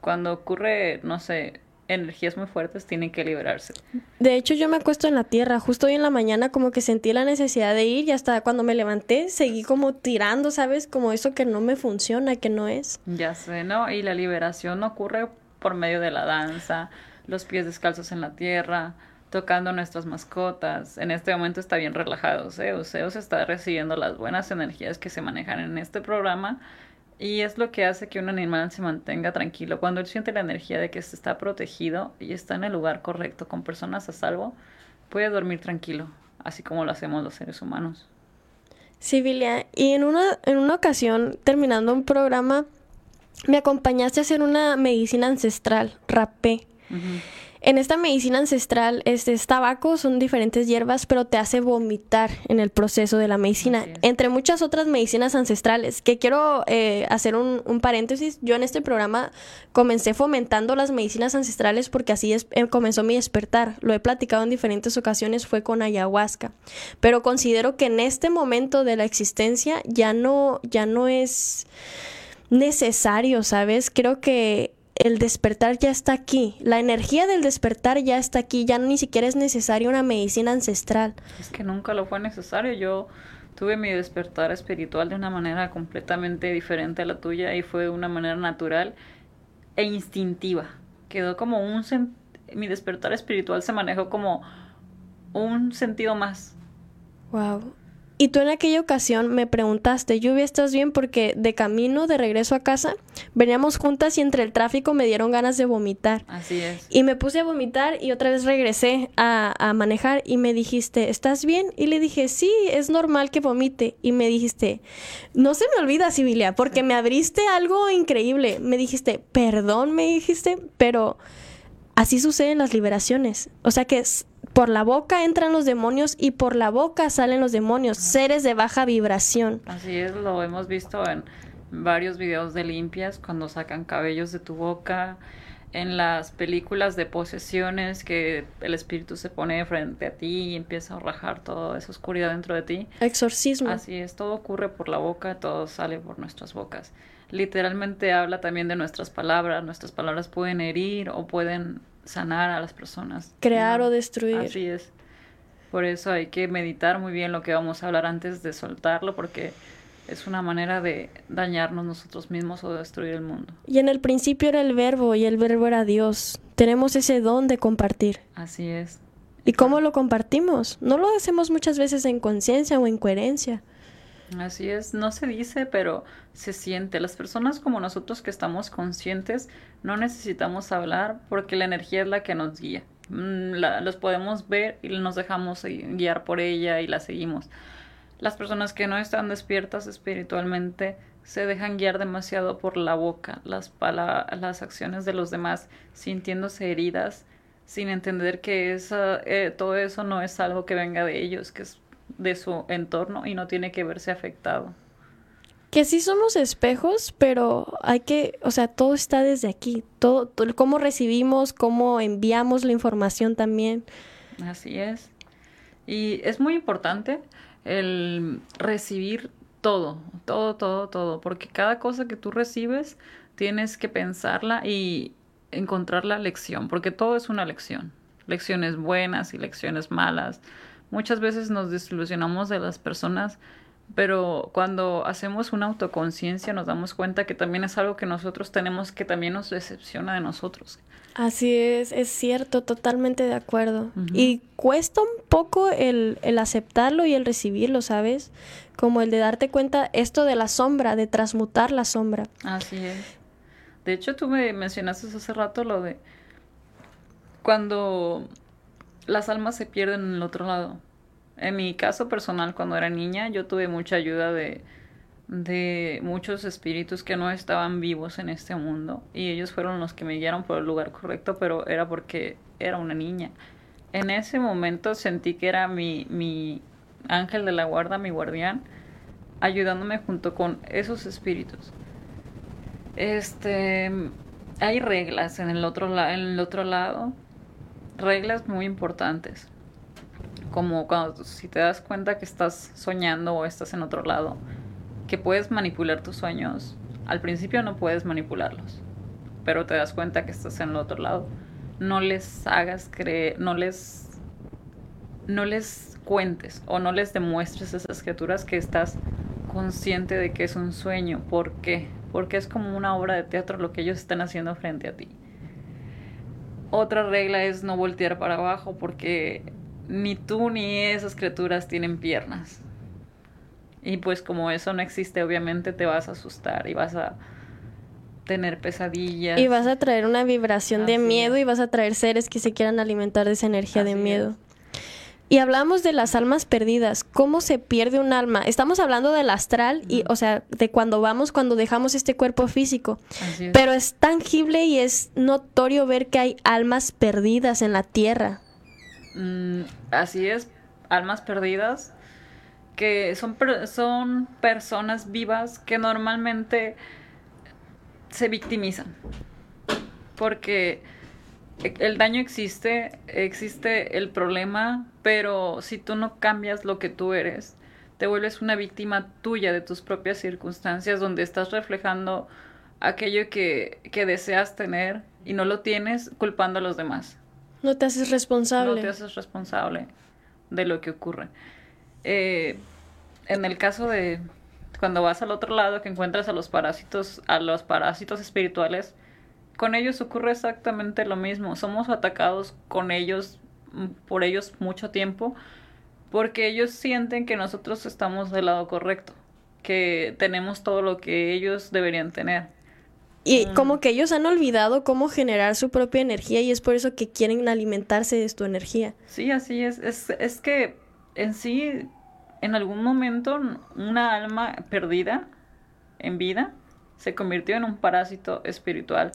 Cuando ocurre, no sé, energías muy fuertes, tiene que liberarse. De hecho, yo me acuesto en la tierra. Justo hoy en la mañana como que sentí la necesidad de ir y hasta cuando me levanté seguí como tirando, ¿sabes? Como eso que no me funciona, que no es. Ya sé, ¿no? Y la liberación ocurre por medio de la danza, los pies descalzos en la tierra, tocando nuestras mascotas. En este momento está bien relajado Zeus. Zeus está recibiendo las buenas energías que se manejan en este programa y es lo que hace que un animal se mantenga tranquilo. Cuando él siente la energía de que se está protegido y está en el lugar correcto, con personas a salvo, puede dormir tranquilo, así como lo hacemos los seres humanos. Sí, Y en una, en una ocasión, terminando un programa, me acompañaste a hacer una medicina ancestral, rapé. En esta medicina ancestral este, es tabaco, son diferentes hierbas, pero te hace vomitar en el proceso de la medicina, entre muchas otras medicinas ancestrales. Que quiero eh, hacer un, paréntesis, yo en este programa comencé fomentando las medicinas ancestrales porque así es, eh, comenzó mi despertar. Lo he platicado en diferentes ocasiones, fue con ayahuasca. Pero considero que en este momento de la existencia ya no, ya no es necesario, ¿sabes? Creo que el despertar ya está aquí. La energía del despertar ya está aquí. Ya ni siquiera es necesaria una medicina ancestral. Es que nunca lo fue necesario. Yo tuve mi despertar espiritual de una manera completamente diferente a la tuya y fue de una manera natural e instintiva. Quedó como un... Mi despertar espiritual se manejó como un sentido más. Wow. Y tú en aquella ocasión me preguntaste, Lluvia, ¿estás bien? Porque de camino, de regreso a casa, veníamos juntas y entre el tráfico me dieron ganas de vomitar. Así es. Y me puse a vomitar y otra vez regresé a, a manejar y me dijiste, ¿estás bien? Y le dije, sí, es normal que vomite. Y me dijiste, no se me olvida, Sibilia, porque me abriste algo increíble. Me dijiste, perdón, me dijiste, pero así suceden las liberaciones. O sea que por la boca entran los demonios y por la boca salen los demonios, seres de baja vibración. Así es, lo hemos visto en varios videos de limpias cuando sacan cabellos de tu boca, en las películas de posesiones que el espíritu se pone frente a ti y empieza a rajar toda esa oscuridad dentro de ti. Exorcismo. Así es, todo ocurre por la boca, todo sale por nuestras bocas. Literalmente habla también de nuestras palabras, nuestras palabras pueden herir o pueden sanar a las personas. Crear ¿no? o destruir. Así es. Por eso hay que meditar muy bien lo que vamos a hablar antes de soltarlo, porque es una manera de dañarnos nosotros mismos o destruir el mundo. Y en el principio era el verbo y el verbo era Dios. Tenemos ese don de compartir. Así es. ¿Y cómo lo compartimos? No lo hacemos muchas veces en conciencia o en coherencia. Así es, no se dice, pero se siente. Las personas como nosotros que estamos conscientes no necesitamos hablar porque la energía es la que nos guía. Mm, la- los podemos ver y nos dejamos guiar por ella y la seguimos. Las personas que no están despiertas espiritualmente se dejan guiar demasiado por la boca, las, pala- las acciones de los demás, sintiéndose heridas, sin entender que esa, eh, todo eso no es algo que venga de ellos, que es de su entorno y no tiene que verse afectado. Que sí somos espejos, pero hay que, o sea, todo está desde aquí. Todo, todo- cómo recibimos, cómo enviamos la información también. Así es. Y es muy importante el recibir todo, todo, todo, todo, porque cada cosa que tú recibes tienes que pensarla y encontrar la lección, porque todo es una lección. Lecciones buenas y lecciones malas. Muchas veces nos desilusionamos de las personas, pero cuando hacemos una autoconciencia nos damos cuenta que también es algo que nosotros tenemos que también nos decepciona de nosotros. Así es, es cierto, totalmente de acuerdo. Y cuesta un poco el, el aceptarlo y el recibirlo, ¿sabes? Como el de darte cuenta esto de la sombra, de transmutar la sombra. Así es. De hecho, tú me mencionaste hace rato lo de cuando las almas se pierden en el otro lado. En mi caso personal, cuando era niña, yo tuve mucha ayuda de, de muchos espíritus que no estaban vivos en este mundo y ellos fueron los que me guiaron por el lugar correcto, pero era porque era una niña. En ese momento sentí que era mi, mi ángel de la guarda, mi guardián, ayudándome junto con esos espíritus. Este, hay reglas en el otro la- en el otro lado, reglas muy importantes. Como cuando si te das cuenta que estás soñando o estás en otro lado, que puedes manipular tus sueños. Al principio no puedes manipularlos, pero te das cuenta que estás en el otro lado. No les hagas creer, no les no les cuentes o no les demuestres a esas criaturas que estás consciente de que es un sueño. ¿Por qué? Porque es como una obra de teatro lo que ellos están haciendo frente a ti. Otra regla es no voltear para abajo porque ni tú ni esas criaturas tienen piernas. Y pues como eso no existe, obviamente te vas a asustar y vas a tener pesadillas. Y vas a traer una vibración de miedo y vas a traer seres que se quieran alimentar de esa energía de miedo. Y hablamos de las almas perdidas, cómo se pierde un alma. Estamos hablando del astral y, o sea, de cuando vamos, cuando dejamos este cuerpo físico. Es. Pero es tangible y es notorio ver que hay almas perdidas en la tierra. Mm, así es, almas perdidas, que son, son personas vivas que normalmente se victimizan. Porque el daño existe, existe el problema, pero si tú no cambias lo que tú eres, te vuelves una víctima tuya de tus propias circunstancias, donde estás reflejando aquello que, que deseas tener y no lo tienes culpando a los demás. No te haces responsable. No te haces responsable de lo que ocurre. Eh, en el caso de cuando vas al otro lado que encuentras a los parásitos, a los parásitos espirituales, con ellos ocurre exactamente lo mismo. Somos atacados con ellos, por ellos mucho tiempo, porque ellos sienten que nosotros estamos del lado correcto, que tenemos todo lo que ellos deberían tener. Y como que ellos han olvidado cómo generar su propia energía y es por eso que quieren alimentarse de tu energía. Sí, así es. Es, es que en sí, en algún momento, una alma perdida en vida se convirtió en un parásito espiritual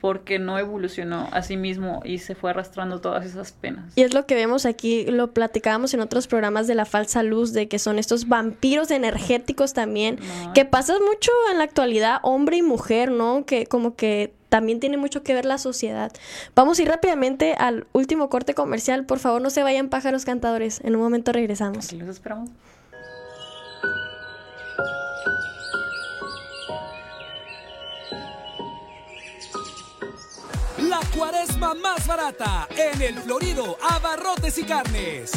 porque no evolucionó a sí mismo y se fue arrastrando todas esas penas. Y es lo que vemos aquí, lo platicábamos en otros programas de la falsa luz, de que son estos vampiros energéticos también, que pasa mucho en la actualidad, hombre y mujer, ¿no? Que como que también tiene mucho que ver la sociedad. Vamos a ir rápidamente al último corte comercial, por favor no se vayan pájaros cantadores, en un momento regresamos. Aquí los esperamos. Más barata en el Florido Abarrotes y Carnes.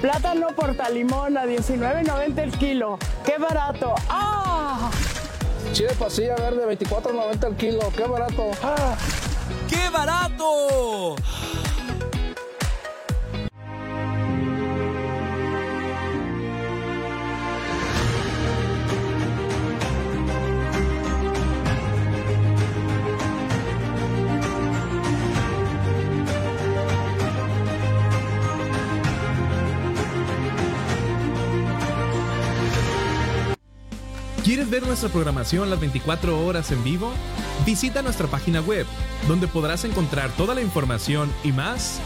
Plátano portalimón a 19.90 el kilo. ¡Qué barato! ¡Ah! Chile pasilla verde 24.90 el kilo. ¡Qué barato! ¡Ah! ¡Qué barato! ¿Quieres ver nuestra programación las 24 horas en vivo? Visita nuestra página web, donde podrás encontrar toda la información y más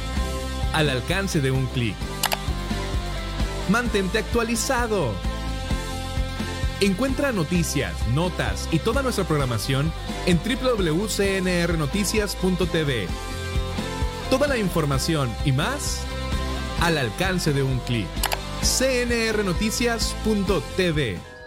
al alcance de un clic. Mantente actualizado. Encuentra noticias, notas y toda nuestra programación en www.cnrnoticias.tv. Toda la información y más al alcance de un clic. cnrnoticias.tv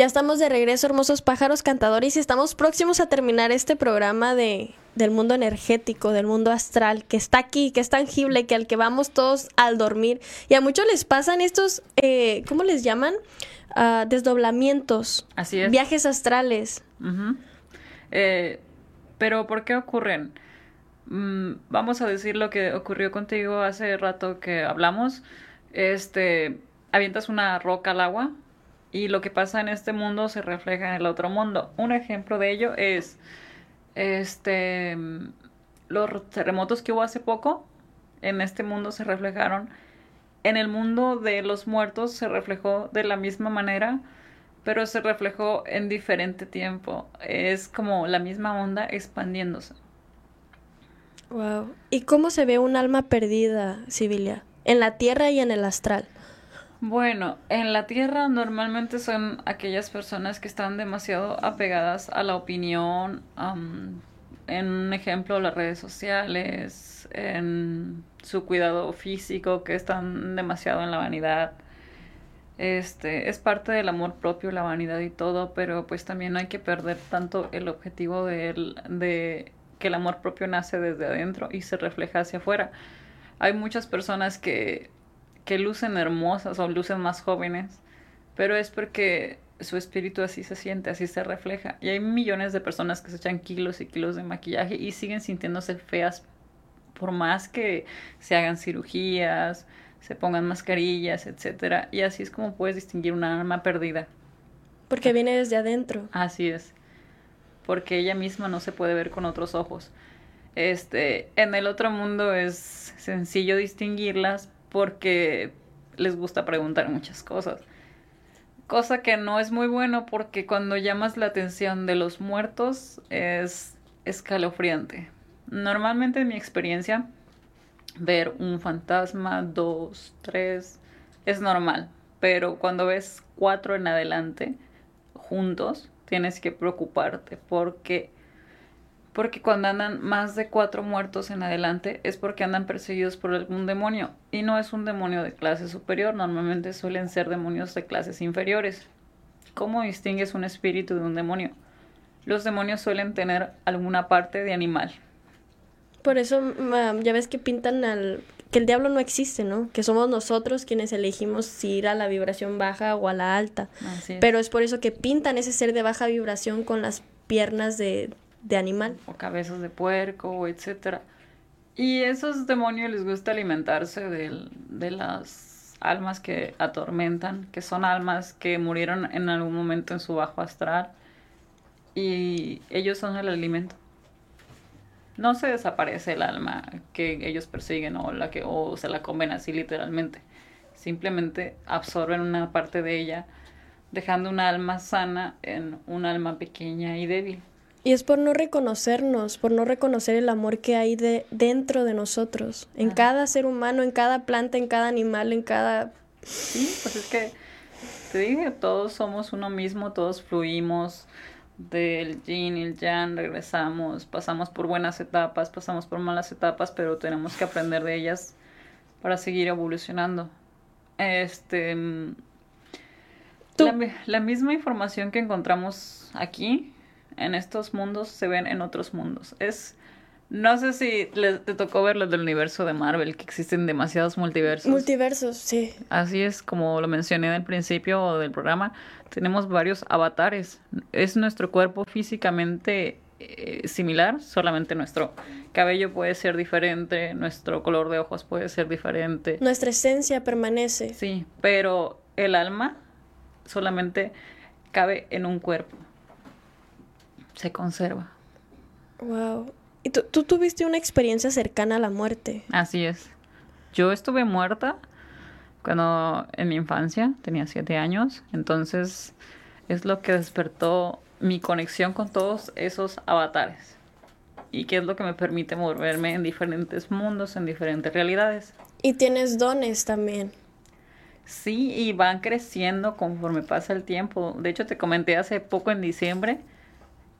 Ya estamos de regreso, hermosos pájaros cantadores, y estamos próximos a terminar este programa de, del mundo energético, del mundo astral, que está aquí, que es tangible, que al que vamos todos al dormir. Y a muchos les pasan estos, eh, ¿cómo les llaman? Uh, desdoblamientos. Así es. Viajes astrales. Uh -huh. eh, pero ¿por qué ocurren? Mm, vamos a decir lo que ocurrió contigo hace rato que hablamos. Este, avientas una roca al agua y lo que pasa en este mundo se refleja en el otro mundo. Un ejemplo de ello es este los terremotos que hubo hace poco en este mundo se reflejaron. En el mundo de los muertos se reflejó de la misma manera pero se reflejó en diferente tiempo. Es como la misma onda expandiéndose. Wow y cómo se ve un alma perdida Sibilia en la tierra y en el astral bueno, en la Tierra normalmente son aquellas personas que están demasiado apegadas a la opinión, um, en ejemplo las redes sociales, en su cuidado físico, que están demasiado en la vanidad. Este, es parte del amor propio, la vanidad y todo, pero pues también hay que perder tanto el objetivo de, de que el amor propio nace desde adentro y se refleja hacia afuera. Hay muchas personas que que lucen hermosas o lucen más jóvenes, pero es porque su espíritu así se siente, así se refleja. Y hay millones de personas que se echan kilos y kilos de maquillaje y siguen sintiéndose feas por más que se hagan cirugías, se pongan mascarillas, etcétera. Y así es como puedes distinguir una alma perdida. Porque viene desde adentro. Así es. Porque ella misma no se puede ver con otros ojos. Este, en el otro mundo es sencillo distinguirlas porque les gusta preguntar muchas cosas. Cosa que no es muy bueno porque cuando llamas la atención de los muertos es escalofriante. Normalmente en mi experiencia, ver un fantasma, dos, tres, es normal. Pero cuando ves cuatro en adelante, juntos, tienes que preocuparte porque porque cuando andan más de cuatro muertos en adelante es porque andan perseguidos por algún demonio y no es un demonio de clase superior, normalmente suelen ser demonios de clases inferiores. ¿Cómo distingues un espíritu de un demonio? Los demonios suelen tener alguna parte de animal. Por eso ya ves que pintan al que el diablo no existe, ¿no? Que somos nosotros quienes elegimos si ir a la vibración baja o a la alta. Así es. Pero es por eso que pintan ese ser de baja vibración con las piernas de de animal. O cabezas de puerco, etcétera. Y esos demonios les gusta alimentarse de, las almas que atormentan, que son almas que murieron en algún momento en su bajo astral. Y ellos son el alimento. No se desaparece el alma que ellos persiguen o la que o se la comen así literalmente. Simplemente absorben una parte de ella, dejando una alma sana en un alma pequeña y débil. Y es por no reconocernos, por no reconocer el amor que hay de, dentro de nosotros, en cada ser humano, en cada planta, en cada animal, en cada... Sí, pues es que te dije, todos somos uno mismo, todos fluimos del yin y el yang, regresamos, pasamos por buenas etapas, pasamos por malas etapas, pero tenemos que aprender de ellas para seguir evolucionando. Este... La, la misma información que encontramos aquí en estos mundos se ven en otros mundos. Es no sé si te tocó ver los del universo de Marvel, que existen demasiados multiversos. Multiversos, sí. Así es, como lo mencioné al principio del programa, tenemos varios avatares. Es nuestro cuerpo físicamente eh, similar, solamente nuestro cabello puede ser diferente, nuestro color de ojos puede ser diferente. Nuestra esencia permanece. Sí, pero el alma solamente cabe en un cuerpo se conserva. Wow. ¿Y tú, tú tuviste una experiencia cercana a la muerte? Así es. Yo estuve muerta cuando en mi infancia, tenía siete años, entonces es lo que despertó mi conexión con todos esos avatares y que es lo que me permite moverme en diferentes mundos, en diferentes realidades. Y tienes dones también. Sí, y van creciendo conforme pasa el tiempo. De hecho, te comenté hace poco en diciembre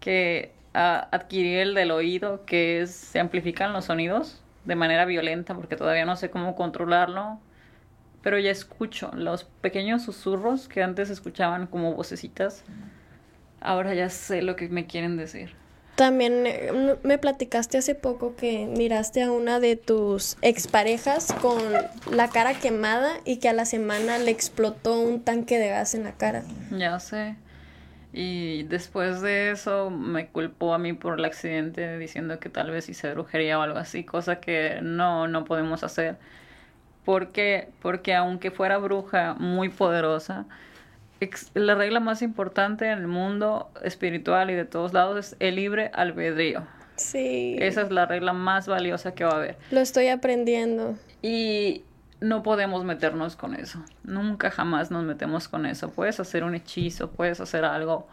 que adquirí el del oído, que es, se amplifican los sonidos de manera violenta, porque todavía no sé cómo controlarlo, pero ya escucho los pequeños susurros que antes escuchaban como vocecitas, ahora ya sé lo que me quieren decir. También eh, me platicaste hace poco que miraste a una de tus exparejas con la cara quemada y que a la semana le explotó un tanque de gas en la cara. Ya sé. Y después de eso me culpó a mí por el accidente diciendo que tal vez hice brujería o algo así, cosa que no, no podemos hacer. Porque, porque aunque fuera bruja muy poderosa, la regla más importante en el mundo espiritual y de todos lados es el libre albedrío. Sí. Esa es la regla más valiosa que va a haber. Lo estoy aprendiendo. Y no podemos meternos con eso. Nunca jamás nos metemos con eso. Puedes hacer un hechizo, puedes hacer algo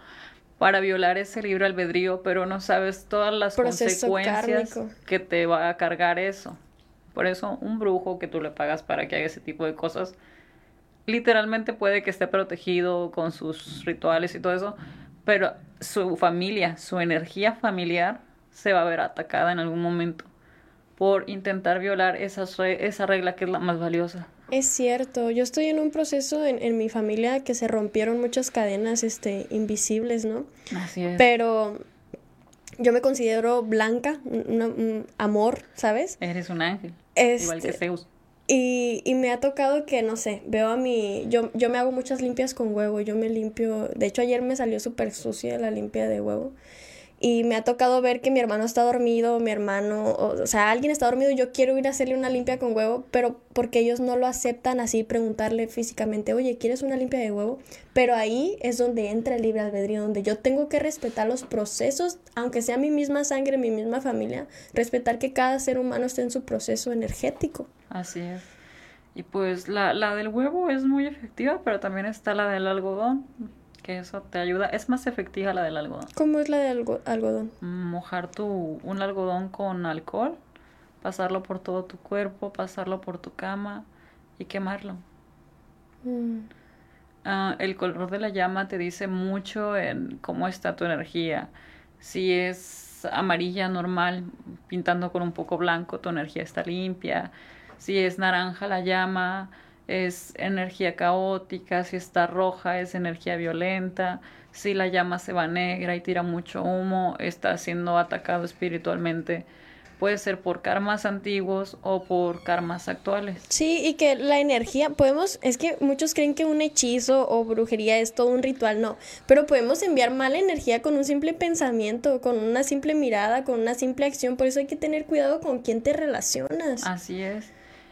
para violar ese libre albedrío, pero no sabes todas las consecuencias que te va a cargar eso. Por eso un brujo que tú le pagas para que haga ese tipo de cosas, literalmente puede que esté protegido con sus rituales y todo eso, pero su familia, su energía familiar se va a ver atacada en algún momento por intentar violar esa, esa regla que es la más valiosa. Es cierto, yo estoy en un proceso en, en, mi familia que se rompieron muchas cadenas este, invisibles, ¿no? Así es. Pero yo me considero blanca, un, amor, ¿sabes? Eres un ángel, igual que este, Zeus. Y, y me ha tocado que, no sé, veo a mi... Yo, yo me hago muchas limpias con huevo, yo me limpio... De hecho, ayer me salió súper sucia la limpia de huevo. Y me ha tocado ver que mi hermano está dormido, mi hermano, o, sea, alguien está dormido y yo quiero ir a hacerle una limpia con huevo, pero porque ellos no lo aceptan así, preguntarle físicamente, oye, ¿quieres una limpia de huevo? Pero ahí es donde entra el libre albedrío, donde yo tengo que respetar los procesos, aunque sea mi misma sangre, mi misma familia, respetar que cada ser humano esté en su proceso energético. Así es. Y pues la, la del huevo es muy efectiva, pero también está la del algodón que eso te ayuda. Es más efectiva la del algodón. ¿Cómo es la del algodón? Mojar tu, un algodón con alcohol, pasarlo por todo tu cuerpo, pasarlo por tu cama y quemarlo. Mm. Ah, el color de la llama te dice mucho en cómo está tu energía. Si es amarilla normal, pintando con un poco blanco, tu energía está limpia. Si es naranja la llama, es energía caótica, si está roja es energía violenta, si la llama se va negra y tira mucho humo, está siendo atacado espiritualmente puede ser por karmas antiguos o por karmas actuales. Sí, y que la energía, podemos, es que muchos creen que un hechizo o brujería es todo un ritual, no, pero podemos enviar mala energía con un simple pensamiento, con una simple mirada, con una simple acción, por eso hay que tener cuidado con quién te relacionas. Así es.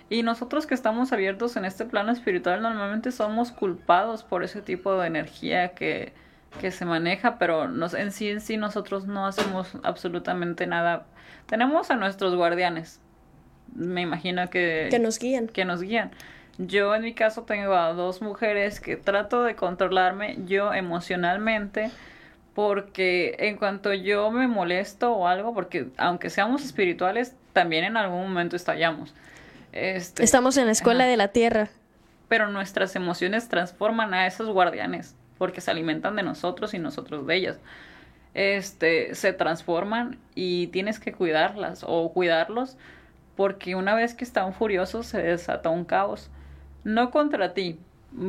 Y nosotros que estamos abiertos en este plano espiritual normalmente somos culpados por ese tipo de energía que, que se maneja, pero nos, en sí en sí nosotros no hacemos absolutamente nada tenemos a nuestros guardianes. Me imagino que... Que nos guían. Que nos guían. Yo en mi caso tengo a dos mujeres que trato de controlarme yo emocionalmente porque en cuanto yo me molesto o algo, porque aunque seamos espirituales, también en algún momento estallamos. Este, Estamos en la escuela de la tierra. Pero nuestras emociones transforman a esos guardianes porque se alimentan de nosotros y nosotros de ellas este, se transforman y tienes que cuidarlas o cuidarlos porque una vez que están furiosos se desata un caos. No contra ti,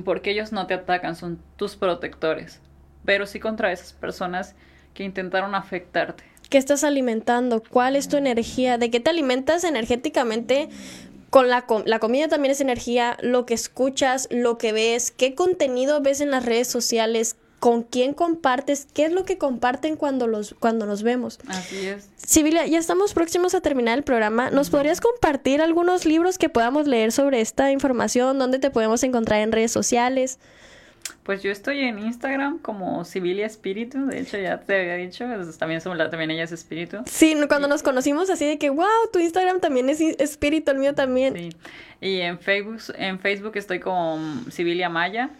porque ellos no te atacan, son tus protectores, pero sí contra esas personas que intentaron afectarte. ¿Qué estás alimentando? ¿Cuál es tu energía? ¿De qué te alimentas energéticamente? Con la, la comida también es energía, lo que escuchas, lo que ves, qué contenido ves en las redes sociales, con quién compartes, qué es lo que comparten cuando los cuando nos vemos. Así es. Sibilia, ya estamos próximos a terminar el programa. ¿Nos podrías compartir algunos libros que podamos leer sobre esta información? ¿Dónde te podemos encontrar en redes sociales? Pues yo estoy en Instagram como Sibilia Espíritu, de hecho ya te había dicho, también, también ella es espíritu. Sí, cuando nos conocimos así de que, wow, tu Instagram también es espíritu, el mío también. Sí, y en Facebook, en Facebook estoy como Sibilia Maya.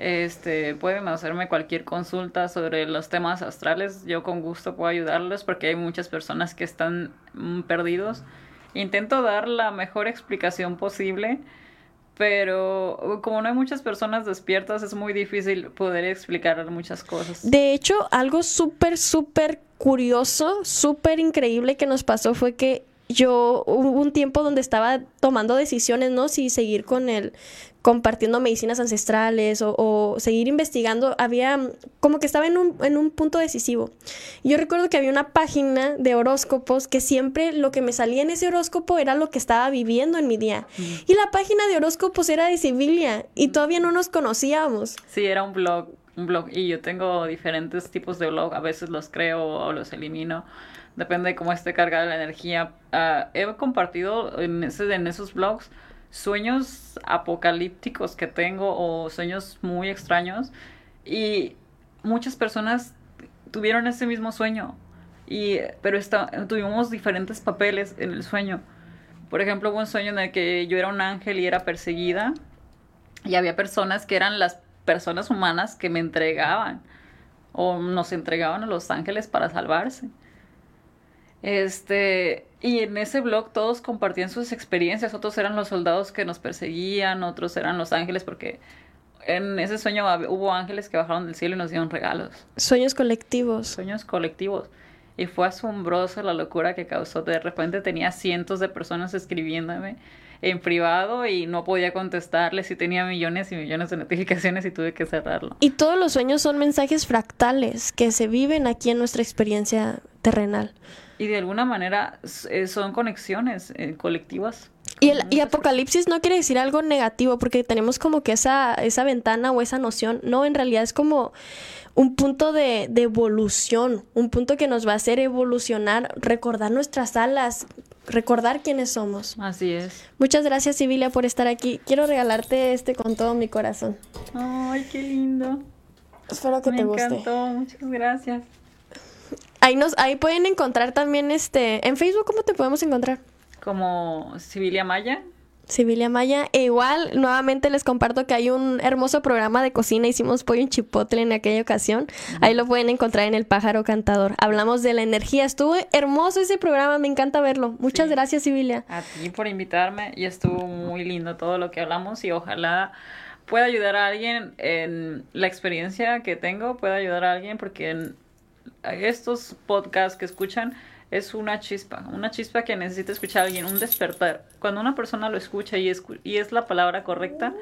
Este, pueden hacerme cualquier consulta sobre los temas astrales. Yo con gusto puedo ayudarles porque hay muchas personas que están mm, perdidos. Intento dar la mejor explicación posible, pero como no hay muchas personas despiertas, es muy difícil poder explicar muchas cosas. De hecho, algo súper, súper curioso, súper increíble que nos pasó fue que yo hubo un tiempo donde estaba tomando decisiones, ¿no? Si seguir con el, compartiendo medicinas ancestrales o, seguir investigando, había como que estaba en un, en un punto decisivo. Yo recuerdo que había una página de horóscopos que siempre lo que me salía en ese horóscopo era lo que estaba viviendo en mi día. Y la página de horóscopos era de Sibilia y todavía no nos conocíamos. Sí, era un blog, un blog y yo tengo diferentes tipos de blog, a veces los creo o los elimino. Depende de cómo esté cargada la energía. Ah, he compartido en, ese, en esos blogs sueños apocalípticos que tengo o sueños muy extraños y muchas personas tuvieron ese mismo sueño y pero tuvimos diferentes papeles en el sueño por ejemplo hubo un sueño en el que yo era un ángel y era perseguida y había personas que eran las personas humanas que me entregaban o nos entregaban a los ángeles para salvarse este, y en ese blog todos compartían sus experiencias, otros eran los soldados que nos perseguían, otros eran los ángeles, porque en ese sueño hubo ángeles que bajaron del cielo y nos dieron regalos. Sueños colectivos. Sueños colectivos. Y fue asombroso la locura que causó. De repente tenía cientos de personas escribiéndome en privado y no podía contestarles y tenía millones y millones de notificaciones y tuve que cerrarlo. Y todos los sueños son mensajes fractales que se viven aquí en nuestra experiencia terrenal y de alguna manera eh, son conexiones eh, colectivas. Y, el, y apocalipsis no quiere decir algo negativo, porque tenemos como que esa, esa ventana o esa noción. No, en realidad es como un punto de, de, evolución, un punto que nos va a hacer evolucionar, recordar nuestras alas, recordar quiénes somos. Así es. Muchas gracias, Sibilia, por estar aquí. Quiero regalarte este con todo mi corazón. Ay, qué lindo. Espero que te guste. Me encantó, muchas gracias. Ahí nos, ahí pueden encontrar también este, en Facebook, ¿cómo te podemos encontrar? Como Sibilia Maya. Sibilia Maya. E igual, nuevamente les comparto que hay un hermoso programa de cocina. Hicimos pollo en chipotle en aquella ocasión. Ahí lo pueden encontrar en El Pájaro Cantador. Hablamos de la energía. Estuvo hermoso ese programa. Me encanta verlo. Muchas gracias, Sibilia. A ti por invitarme. Y estuvo muy lindo todo lo que hablamos. Y ojalá pueda ayudar a alguien en la experiencia que tengo. Pueda ayudar a alguien porque... En, estos podcasts que escuchan es una chispa, una chispa que necesita escuchar a alguien, un despertar. Cuando una persona lo escucha y, y es la palabra correcta,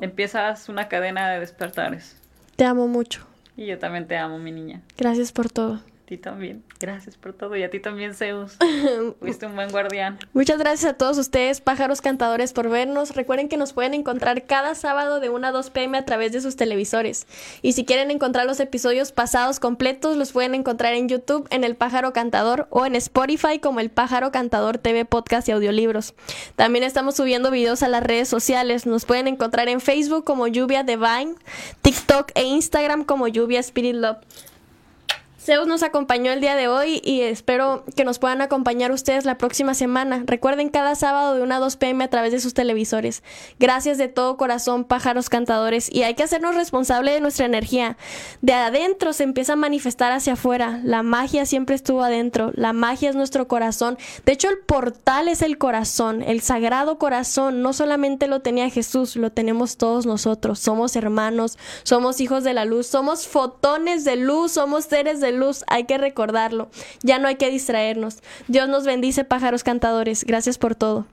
empiezas una cadena de despertares. Te amo mucho. Y yo también te amo, mi niña. Gracias por todo. Ti también. Gracias por todo. Y a ti también, Zeus. Fuiste un buen guardián. Muchas gracias a todos ustedes, pájaros cantadores, por vernos. Recuerden que nos pueden encontrar cada sábado de 1 a 2 pm a través de sus televisores. Y si quieren encontrar los episodios pasados completos, los pueden encontrar en YouTube, en El Pájaro Cantador o en Spotify como El Pájaro Cantador TV Podcast y Audiolibros. También estamos subiendo videos a las redes sociales. Nos pueden encontrar en Facebook como Lluvia Divine, TikTok e Instagram como Lluvia Spirit Love. Zeus nos acompañó el día de hoy y espero que nos puedan acompañar ustedes la próxima semana. Recuerden cada sábado de 1 a 2 pm a través de sus televisores. Gracias de todo corazón, pájaros cantadores. Y hay que hacernos responsable de nuestra energía. De adentro se empieza a manifestar hacia afuera. La magia siempre estuvo adentro. La magia es nuestro corazón. De hecho, el portal es el corazón, el sagrado corazón. No solamente lo tenía Jesús, lo tenemos todos nosotros. Somos hermanos, somos hijos de la luz, somos fotones de luz, somos seres de luz, hay que recordarlo. Ya no hay que distraernos. Dios nos bendice, pájaros cantadores. Gracias por todo.